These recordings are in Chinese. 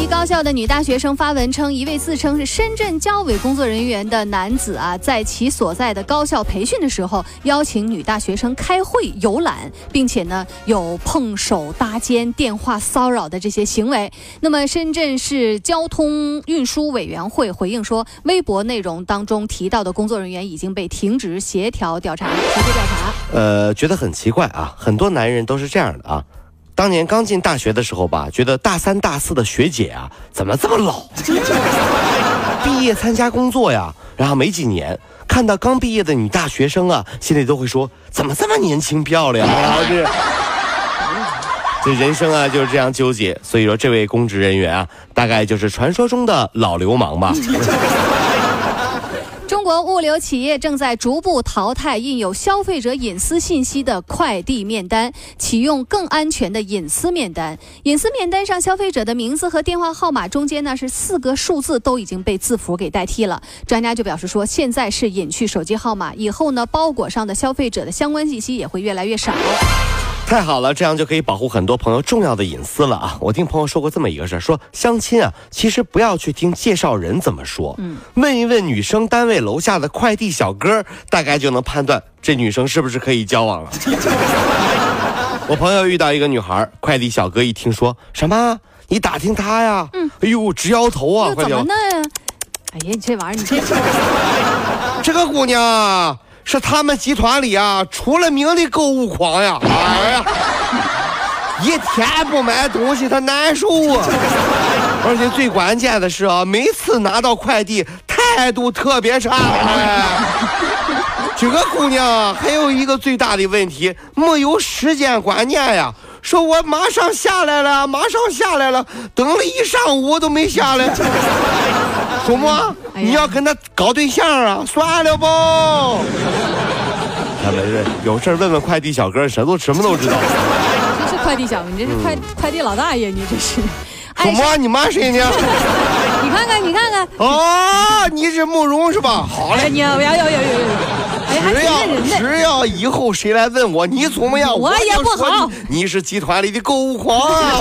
一高校的女大学生发文称，一位自称是深圳交委工作人员的男子啊，在其所在的高校培训的时候，邀请女大学生开会游览，并且呢有碰手搭肩、电话骚扰的这些行为。那么，深圳市交通运输委员会回应说，微博内容当中提到的工作人员已经被停职，协调调查，协助调查。呃，觉得很奇怪啊，很多男人都是这样的啊。当年刚进大学的时候吧，觉得大三大四的学姐啊，怎么这么老？毕业参加工作呀，然后没几年，看到刚毕业的女大学生啊，心里都会说，怎么这么年轻漂亮啊？这人生啊就是这样纠结。所以说，这位公职人员啊，大概就是传说中的老流氓吧。国物流企业正在逐步淘汰印有消费者隐私信息的快递面单，启用更安全的隐私面单。隐私面单上，消费者的名字和电话号码中间呢是四个数字，都已经被字符给代替了。专家就表示说，现在是隐去手机号码，以后呢，包裹上的消费者的相关信息也会越来越少。太好了，这样就可以保护很多朋友重要的隐私了啊！我听朋友说过这么一个事儿，说相亲啊，其实不要去听介绍人怎么说，问一问女生单位楼下的快递小哥，大概就能判断这女生是不是可以交往了。我朋友遇到一个女孩，快递小哥一听说什么你打听她呀，嗯，哎呦直摇头啊，快递怎么呢？哎呀，你这玩意儿你 这个姑娘。是他们集团里啊，出了名的购物狂呀！哎呀，一天不买东西他难受啊！而且最关键的是啊，每次拿到快递态度特别差。哎，这个姑娘还有一个最大的问题，没有时间观念呀！说我马上下来了，马上下来了，等了一上午都没下来。祖母，你要跟他搞对象啊？算了不，他们是有事问问快递小哥，什都什么都知道。这是快递小哥，你这是快快递老大爷，你这是。祖 母，你骂谁呢？你看看，你看看。哦，你是慕容是吧？好嘞，你要要要要要。只要只要以后谁来问我，你怎么样？我也不好。你是集团里的购物狂啊！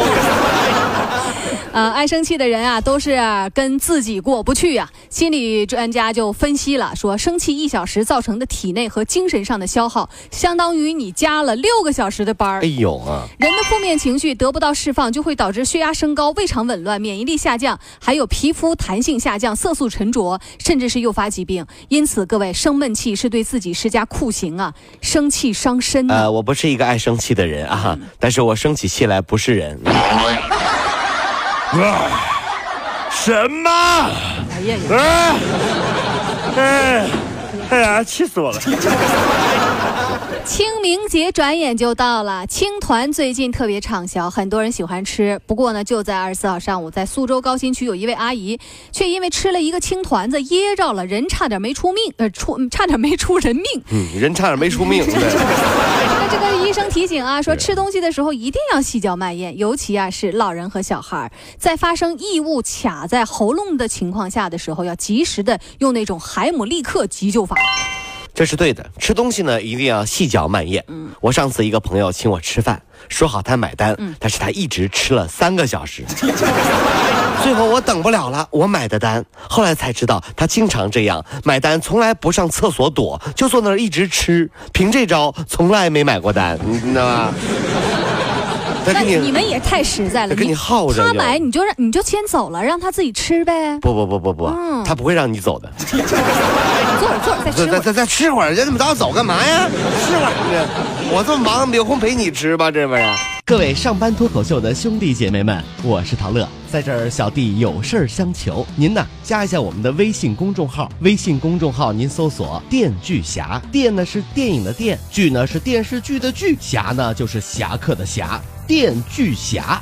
呃，爱生气的人啊，都是跟自己过不去呀。心理专家就分析了，说生气一小时造成的体内和精神上的消耗，相当于你加了六个小时的班儿。哎呦啊！人的负面情绪得不到释放，就会导致血压升高、胃肠紊乱、免疫力下降，还有皮肤弹性下降、色素沉着，甚至是诱发疾病。因此，各位生闷气是对自己施加酷刑啊！生气伤身。呃，我不是一个爱生气的人啊，但是我生起气来不是人。什么？哎呀！哎哎呀！气死我了！清明节转眼就到了，青团最近特别畅销，很多人喜欢吃。不过呢，就在二十四号上午，在苏州高新区有一位阿姨，却因为吃了一个青团子噎着了，人差点没出命，呃，出差点没出人命。嗯，人差点没出命。这个医生提醒啊，说吃东西的时候一定要细嚼慢咽，尤其啊是老人和小孩，在发生异物卡在喉咙的情况下的时候，要及时的用那种海姆立克急救法。这是对的，吃东西呢一定要细嚼慢咽。嗯，我上次一个朋友请我吃饭，说好他买单，但是他一直吃了三个小时，最后我等不了了，我买的单。后来才知道他经常这样，买单从来不上厕所躲，就坐那儿一直吃，凭这招从来没买过单，你知道吗？那你们你们也太实在了，跟你耗着。他买你就让你就先走了，让他自己吃呗。不不不不不，他不会让你走的。坐坐，再再再再吃会儿，你那么早走干嘛呀？吃会儿这，我这么忙，没空陪你吃吧，这不是？各位上班脱口秀的兄弟姐妹们，我是陶乐，在这儿小弟有事儿相求，您呢加一下我们的微信公众号，微信公众号您搜索“电锯侠”，电呢是电影的电，剧呢是电视剧的剧，侠呢就是侠客的侠，电锯侠。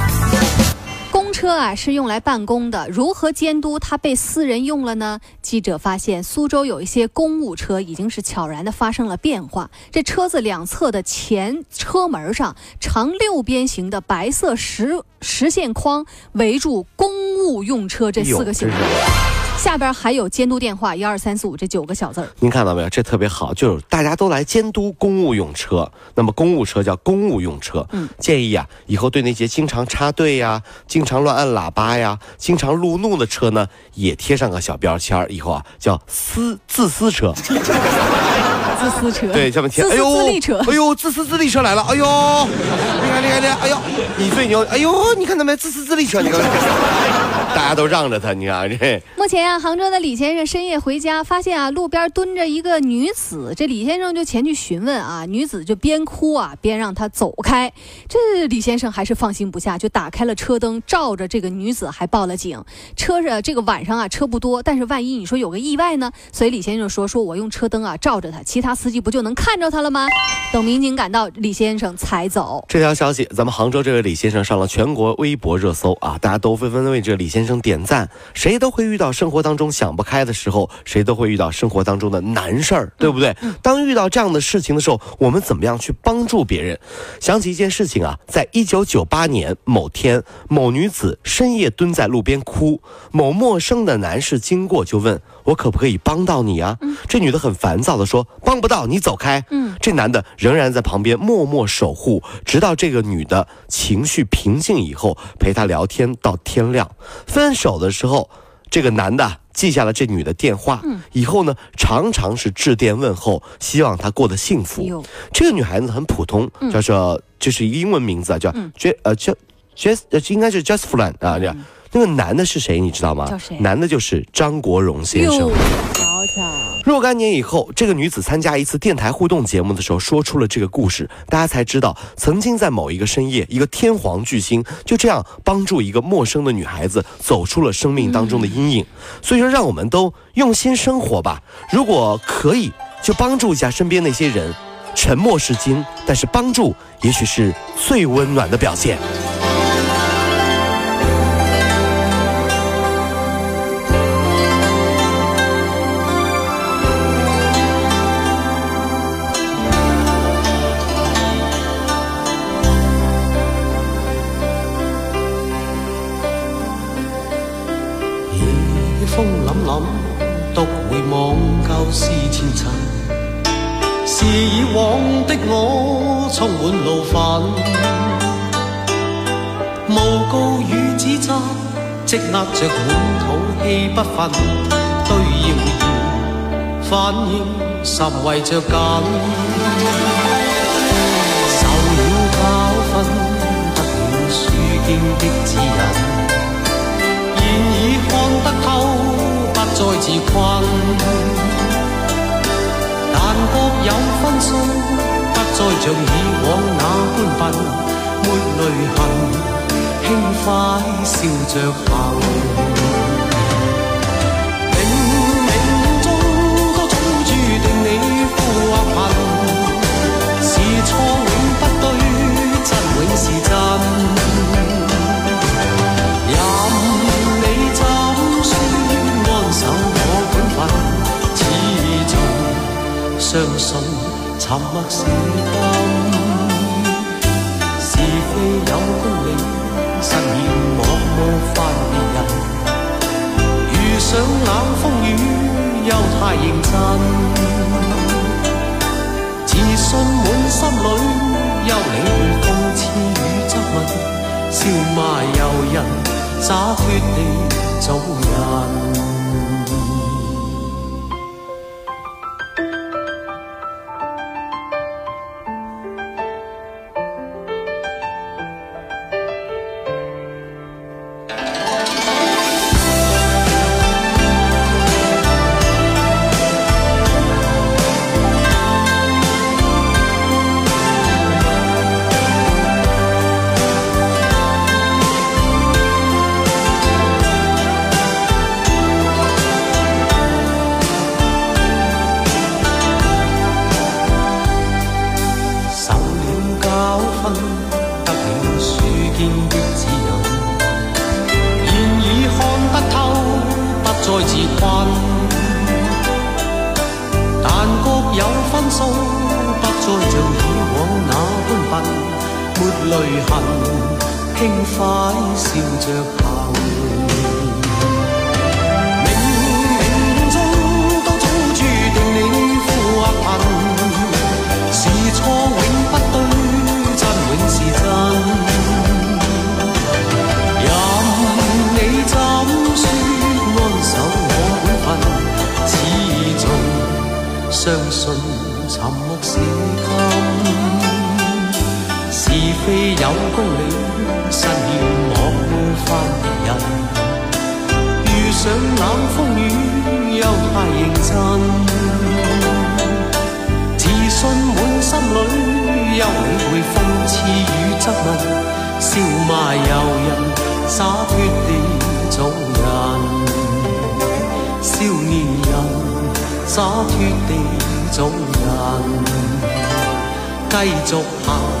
车啊是用来办公的，如何监督它被私人用了呢？记者发现，苏州有一些公务车已经是悄然的发生了变化。这车子两侧的前车门上，长六边形的白色实实线框围住“公务用车”这四个字。下边还有监督电话一二三四五这九个小字儿，您看到没有？这特别好，就是大家都来监督公务用车。那么公务车叫公务用车，嗯，建议啊，以后对那些经常插队呀、经常乱按喇叭呀、经常路怒的车呢，也贴上个小标签儿。以后啊，叫私自私车。自私车对，这么贴。自私力车，哎呦，自私自利车来了，哎呦，厉害厉害厉害，哎呦，你最牛，哎呦，你看到没？自私自利车，你看，大家都让着他，你看这。目前啊，杭州的李先生深夜回家，发现啊，路边蹲着一个女子，这李先生就前去询问啊，女子就边哭啊边让他走开，这李先生还是放心不下，就打开了车灯照着这个女子，还报了警。车是这个晚上啊，车不多，但是万一你说有个意外呢？所以李先生说，说我用车灯啊照着他，其他。司机不就能看着他了吗？等民警赶到，李先生才走。这条消息，咱们杭州这位李先生上了全国微博热搜啊！大家都纷纷为这李先生点赞。谁都会遇到生活当中想不开的时候，谁都会遇到生活当中的难事儿，对不对？当遇到这样的事情的时候，我们怎么样去帮助别人？想起一件事情啊，在一九九八年某天，某女子深夜蹲在路边哭，某陌生的男士经过就问我可不可以帮到你啊？这女的很烦躁的说：“帮。”不到你走开，嗯，这男的仍然在旁边默默守护，直到这个女的情绪平静以后，陪她聊天到天亮。分手的时候，这个男的记下了这女的电话，嗯，以后呢，常常是致电问候，希望她过得幸福。这个女孩子很普通，叫做就是英文名字啊，叫 J 呃叫 J 呃应该是 Just f l n 啊这样。那个男的是谁？你知道吗？男的就是张国荣先生。好巧，若干年以后，这个女子参加一次电台互动节目的时候，说出了这个故事，大家才知道，曾经在某一个深夜，一个天皇巨星就这样帮助一个陌生的女孩子走出了生命当中的阴影。所以说，让我们都用心生活吧。如果可以，就帮助一下身边那些人。沉默是金，但是帮助也许是最温暖的表现。充满怒愤，诬告与指责，积压着满肚气不愤。对谣言反应十为着紧，受了教训，得了书经的指引，现已看得透，不再自困，但觉有分寸。再像以往那般笨，没泪痕，轻快笑着行。冥冥中都早注定你富或贫，是错永不对，真永是真。任你怎说，安守我本份，始终相信。沉默是金，是非有公理，失言莫冒犯别人。遇上冷风雨，又太认真，自信满心里，又理会讽刺与质问，笑骂由人，洒脱地做人。天的指引，现已看得透，不再自困。但各有分數，不再像以往那般笨，沒淚痕，輕快笑着行。非有功名，失了望，怨別人。遇上冷風雨，又太認真。自信滿心裏，休理會諷刺與質問。笑罵由人，洒脱地做人。少年人，洒脱地做人，繼續行。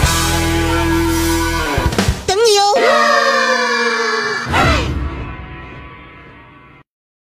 你哦。